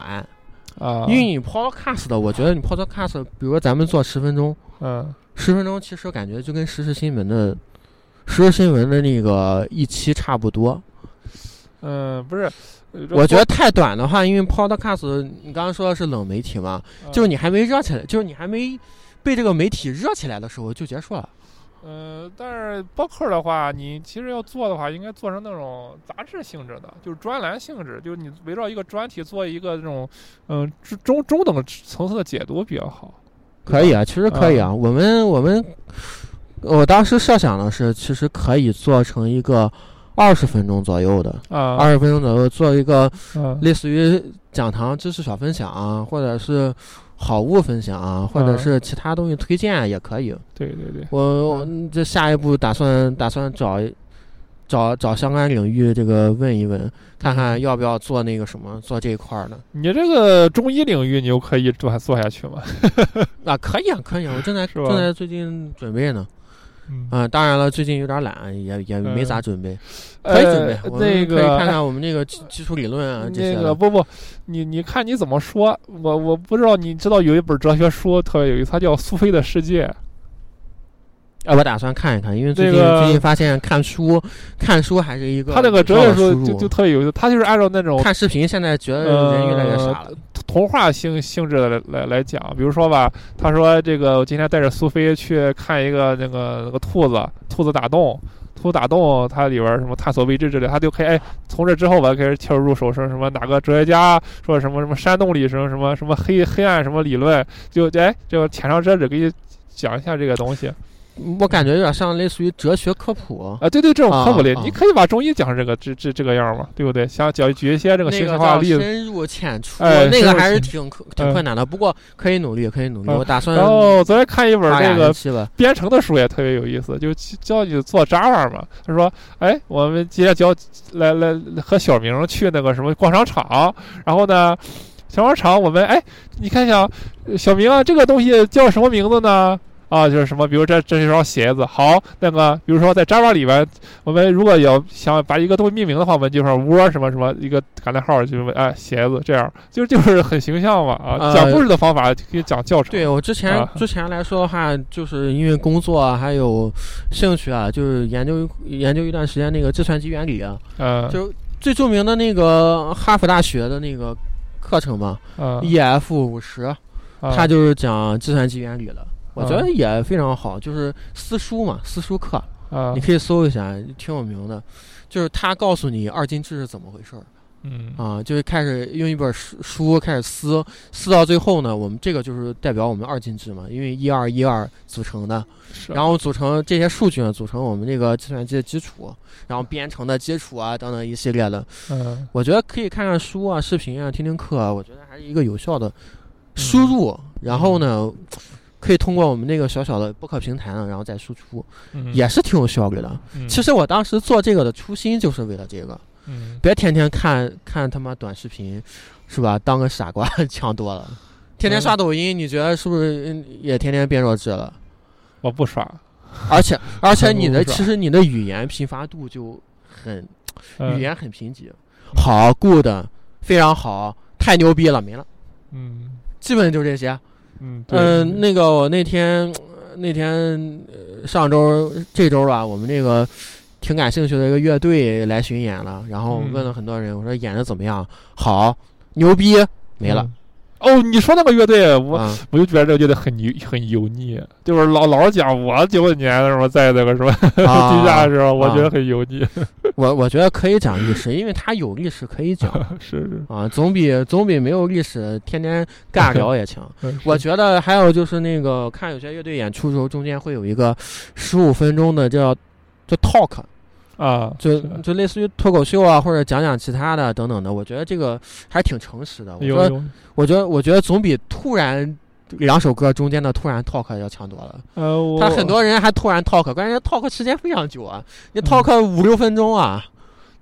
啊，因为你 podcast 的，我觉得你 podcast，比如说咱们做十分钟，嗯十分钟其实感觉就跟实时新闻的实时新闻的那个一期差不多。嗯不是，呃我觉得太短的话，因为 podcast 你刚刚说的是冷媒体嘛，啊就是你还没热起来，就是你还没被这个媒体热起来的时候就结束了。呃，但是播客的话，你其实要做的话，应该做成那种杂志性质的，就是专栏性质，就是你围绕一个专题做一个这种嗯中中中等层次的解读比较好。可以啊，其实可以啊。我们我们我当时设想的是，其实可以做成一个二十分钟左右的，啊，二十分钟左右做一个嗯类似于讲堂知识小分享啊，或者是好物分享啊，或者嗯是其他东西推荐啊也可以。对对对，我我这下一步打算打算找找找相关领域这个问一问，看看要不要做那个什么做这一块儿的。你这个中医领域，你就可以做做下去吗。*laughs* 啊，可以啊，可以啊，我正在正在最近准备呢。嗯，啊，当然了，最近有点懒，也也没咋准备，可可以准备。我们那可以看看我们那个基基础理论啊这些。那个不不，你你看你怎么说？我我不知道，你知道有一本哲学书特别有意思，它叫《苏菲的世界》。啊，我打算看一看，因为最近、这个最近发现看书看书还是一个他那个哲学书就就特别有意思，他就是按照那种看视频，现在觉得人越来越傻了。童话性性质的来来来讲，比如说吧，他说这个我今天带着苏菲去看一个那个那个兔子，兔子打洞，兔子打洞，它里边儿什么探索未知之类，他就可以哎，从这之后吧开始切入入手，说什么哪个哲学家说什么什么山洞里什么什么什么黑黑暗什么理论，就哎这个浅尝辄止给你讲一下这个东西我感觉有点像类似于哲学科普。啊，对对，这种科普类，你可以把中医讲成这个这这这个样嘛，对不对？想讲举一些这个那个形象化的例子。深入浅出，哎那个还是挺挺嗯困难的。不过可以努力，可以努力。嗯我打算然后昨天看一本发这个。编程的书也特别有意思，就教你做 Java 嘛。他说：“哎，我们今天教来来和小明去那个什么逛商场，然后呢，小商场我们哎，你看一下，小明啊，这个东西叫什么名字呢？”啊，就是什么，比如这这是一双鞋子。好，那个比如说在 Java 里边，我们如果要想把一个东西命名的话，我们就说窝什么什么一个感叹号，就是哎鞋子这样，就就是很形象嘛啊。呃讲故事的方法可以讲教程。对我之前、啊之前来说的话，就是因为工作啊，还有兴趣啊，就是研究研究一段时间那个计算机原理啊，嗯就最著名的那个哈佛大学的那个课程嘛、嗯 e f 五十，啊它就是讲计算机原理的。我觉啊得也非常好，就是私书嘛，私书课，啊你可以搜一下，挺有名的。就是他告诉你二进制是怎么回事儿嗯啊，就是开始用一本书书开始撕，撕到最后呢，我们这个就是代表我们二进制嘛，因为一二一二组成的，是然后组成这些数据呢，组成我们这个计算机的基础，然后编程的基础啊等等一系列的。嗯我觉得可以看看书啊、视频啊、听听课啊，我觉得还是一个有效的输入。然后呢，可以通过我们那个小小的播客平台呢，然后再输出，嗯也是挺有效率的。嗯其实我当时做这个的初心就是为了这个，嗯，别天天看看他妈短视频，是吧？当个傻瓜 *laughs* 强多了。天天刷抖音，你觉得是不是嗯也天天变弱智了？我不刷，而且 *laughs* 而且你的其实你的语言贫乏度就很嗯语言很贫瘠，好 good 非常好，太牛逼了，没了，嗯基本就这些。嗯那个我那天那天呃上周这周吧，我们那个挺感兴趣的一个乐队来巡演了，然后嗯问了很多人，我说演的怎么样？好，牛逼，没了。嗯哦，你说那个乐队，我、啊，我就觉得这个乐队很油很油腻，就是老老是讲我九几年的时候在那个什么啊 *laughs* 地下的时候，我啊觉得很油腻，*laughs* 我我觉得可以讲历史，因为它有历史可以讲 *laughs* 是是，啊，总比总比没有历史天天尬聊也强。嗯我觉得还有就是那个看有些乐队演出的时候，中间会有一个十五分钟的叫叫 talk，啊，就就类似于脱口秀啊，或者讲讲其他的等等的。我觉得这个还挺诚实的。我觉得我觉得我觉得总比突然两首歌中间的突然 talk 要强多了。呃，我他很多人还突然 talk，关键 talk 时间非常久啊，你嗯 talk 五六分钟啊，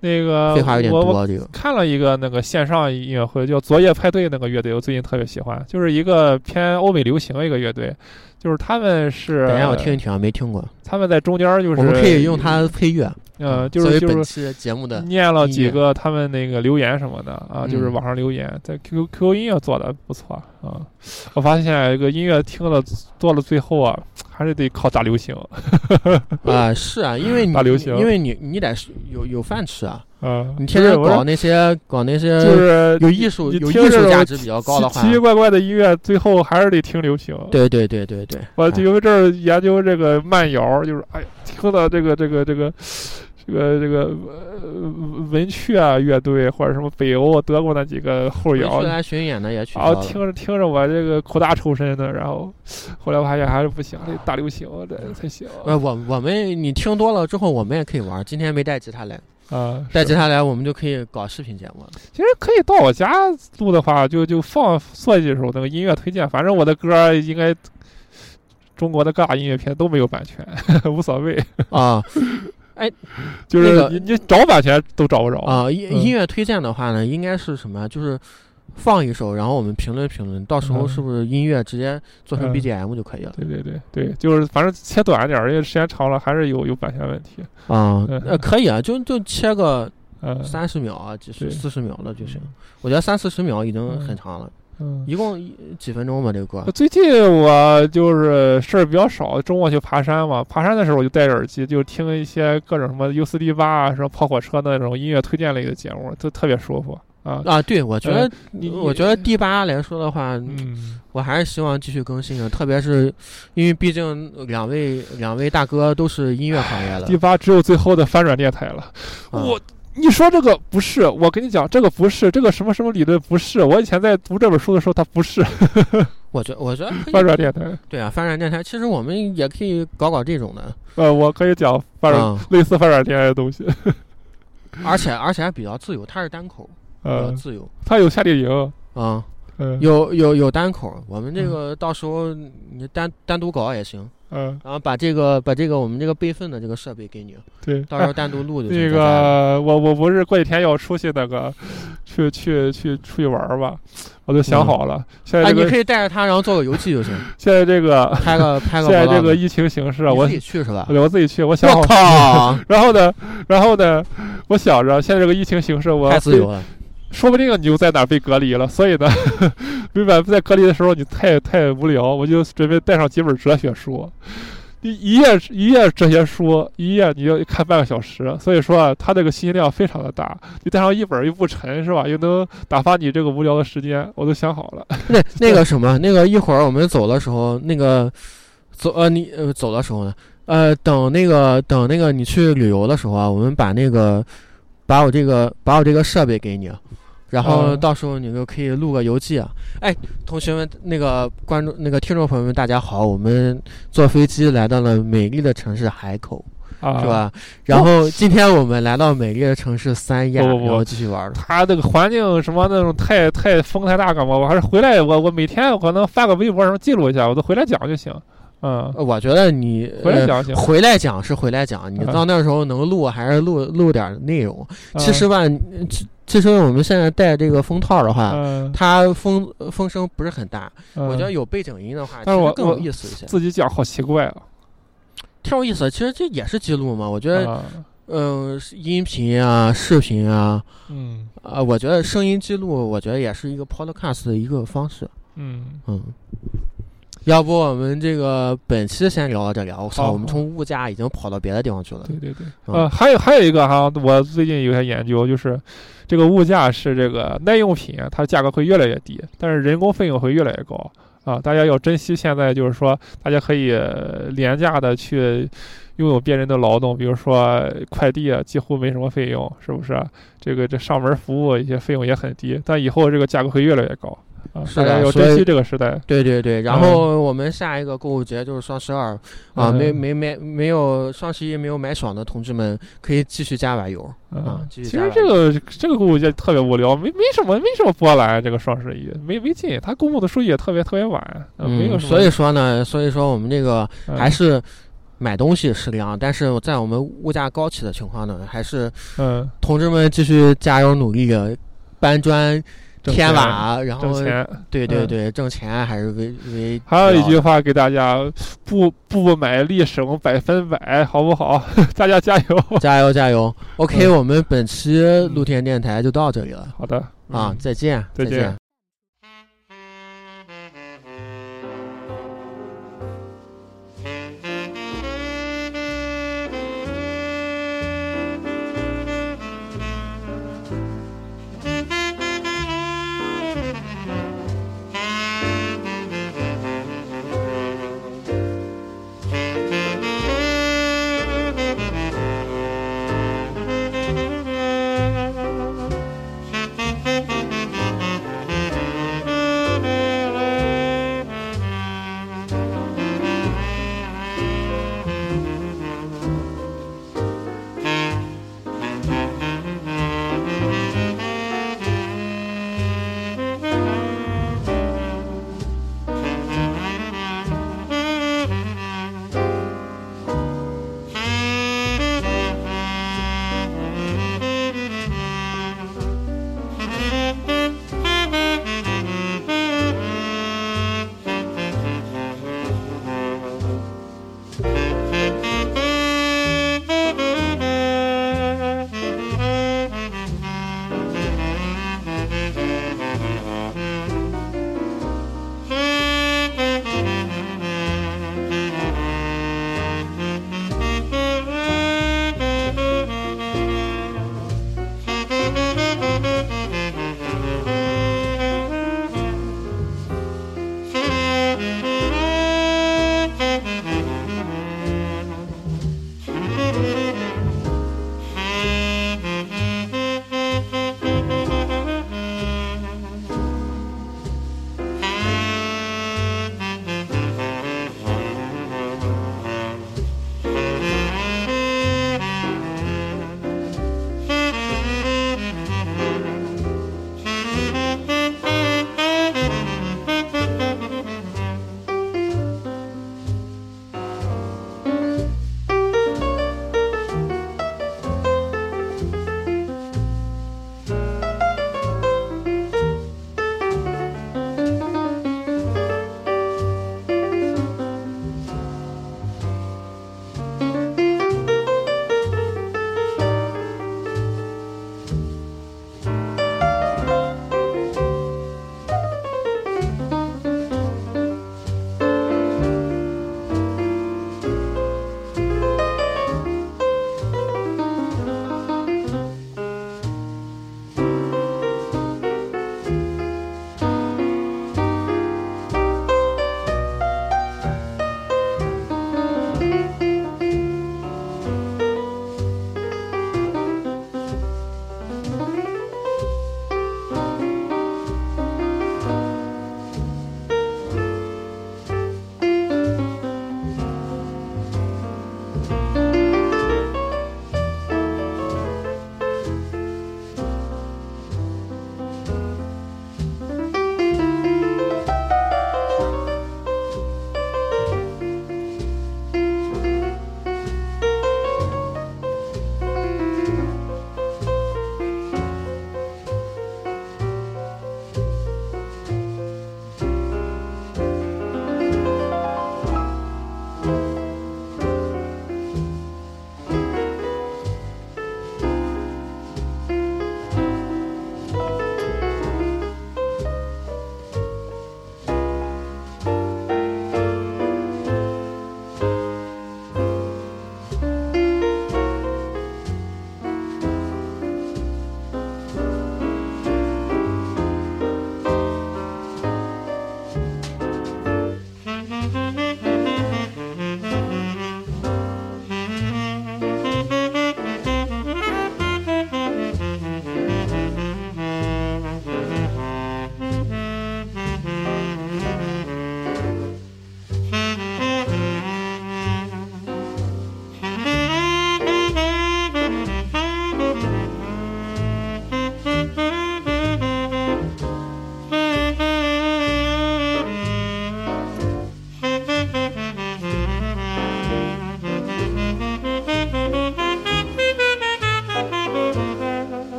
那个废话有点多。这个看了一个那个线上音乐会，叫昨夜派对那个乐队，我最近特别喜欢，就是一个偏欧美流行的一个乐队，就是他们是，等一下我听一听啊，没听过。他们在中间就是我们可以用它配乐，呃，就是就是节目的念了几个他们那个留言什么的啊，就是嗯网上留言，在 QQ QQ 音乐做的不错啊。我发现现在这个音乐听了做了最后啊，还是得靠大流行 *laughs* 啊，是啊，因为你大流行因为你你得是有有饭吃啊，啊。你天天搞那些搞那些就是有艺术有艺术价值比较高的话奇奇，怪怪的音乐，最后还是得听流行。对对对对对，我哎就有一阵儿研究这个慢摇，就是哎，听到这个这个这个这个这个呃文雀啊乐队或者什么北欧、德国那几个后摇巡演的也去然后。听着听着我这个苦大仇深的，然后 *laughs* 后来我发现还是不行，得大流行这才行呃，我我们你听多了之后，我们也可以玩。今天没带吉他来，啊。带吉他来，我们就可以搞视频节目了。其实可以到我家录的话，就就放做几首那个音乐推荐，反正我的歌应该中国的各大音乐片都没有版权，*laughs* 无所谓。啊。*laughs* 哎就是那个你你找版权都找不着。啊，音嗯。音乐推荐的话呢，应该是什么？就是放一首，然后我们评论评论，到时候嗯。是不是音乐直接做成嗯。BGM 就可以了？对对对对，就是反正切短点儿，因为时间长了还是有有版权问题。啊，嗯。呃，可以啊，就就切个嗯。三十秒啊，几十四十秒的就行。我觉得三四十秒已经很长了，嗯。一共一几分钟吧？这个歌最近我就是事儿比较少，周末去爬山嘛。爬山的时候我就戴着耳机，就听一些各种什么 U 四 D 八啊，什么跑火车那种音乐推荐类的节目，都特别舒服啊。啊，对，我觉得你我觉得 D 八来说的话，嗯，我还是希望继续更新的，特别是因为毕竟两位两位大哥都是音乐行业的 D，八只有最后的翻转电台了。啊我你说这个不是，我跟你讲，这个不是，这个什么什么理论不是。我以前在读这本书的时候，它不是 *laughs* 我觉我觉得 *laughs* 翻转电台。对啊，翻转电台，其实我们也可以搞搞这种的，呃，我可以讲翻转、啊，类似翻转电台的东西。*laughs* 而且而且还比较自由，它是单口，比较呃，自由它有夏令营，啊，嗯，有有有单口，我们这个到时候你单单独搞也行，嗯，然后把这个把这个我们这个备份的这个设备给你，对。到时候单独录就行。*laughs* 那在家里个，我我不是过几天要出去那个，去去去出去玩儿吧，我都想好了。现啊，在这个、你可以带着他，然后做个游记就行，*laughs* 现在这个拍个拍个 *laughs* 现在这个疫情形势啊，我自己去是吧？对我自己去，我想好我。靠，然后呢，然后呢，我想着现在这个疫情形势，我太自由了。说不定你就在哪儿被隔离了。所以呢，没办法，在隔离的时候你太太无聊，我就准备带上几本哲学书。你一页一页哲学书，一页你要看半个小时，所以说啊，它这个信息量非常的大。你带上一本又不沉，是吧？又能打发你这个无聊的时间，我都想好了。那 *laughs* 那个什么，那个一会儿我们走的时候，那个走呃你呃走的时候呢，呃等那个等那个你去旅游的时候啊，我们把那个把我这个把我这个设备给你，然后嗯到时候你就可以录个游记啊。哎，同学们，那个观众那个听众朋友们，大家好，我们坐飞机来到了美丽的城市海口，啊，是？吧？然后今天我们来到美丽的城市三亚，然后继续玩了。它这个环境什么那种太太风太大干嘛？我还是回来，我我每天我可能发个微博什么记录一下，我都回来讲就行。嗯，呃我觉得你呃回来讲行。回来讲是回来讲，你嗯到那时候能录还是录录点内容。嗯其实吧，其其实我们现在戴这个风套的话，嗯，它风风声不是很大，嗯我觉得有背景音的话，其但是我实更有意思一些，自己讲好奇怪啊。挺有意思。其实这也是记录嘛，我觉得，啊嗯、音频啊、视频啊，嗯啊，我觉得声音记录，我觉得也是一个 podcast 的一个方式。嗯，嗯，要不我们这个本期先聊到这里啊！我操，我们从物价已经跑到别的地方去了。对对对。嗯呃，还有还有一个哈，我最近有些研究，就是这个物价是这个耐用品，它价格会越来越低，但是人工费用会越来越高啊！大家要珍惜现在，就是说大家可以呃廉价的去拥有别人的劳动，比如说快递啊，几乎没什么费用，是不是？这个这上门服务一些费用也很低，但以后这个价格会越来越高啊！是的所以要珍惜这个时代。对对对，然后我们下一个购物节就是双十二啊，嗯没没没没有双十一没有买爽的同志们可以继续加把油。啊嗯，继续其实这个这个购物节特别无聊，没没什么没什么波澜。这个双十一没没劲，他公布的数据也特别特别晚，呃没有嗯，什么。所以说呢，所以说我们这个嗯还是买东西适量，但是在我们物价高起的情况呢，还是嗯同志们继续加油努力，搬砖、添挣钱瓦，然后挣钱。嗯对对对，挣钱还是为为还有一句话给大家：不不买立省百分百，好不好？*laughs* 大家 *laughs* 加油！加油加油！OK，嗯我们本期露天电台就到这里了好的啊，嗯再见，再见见。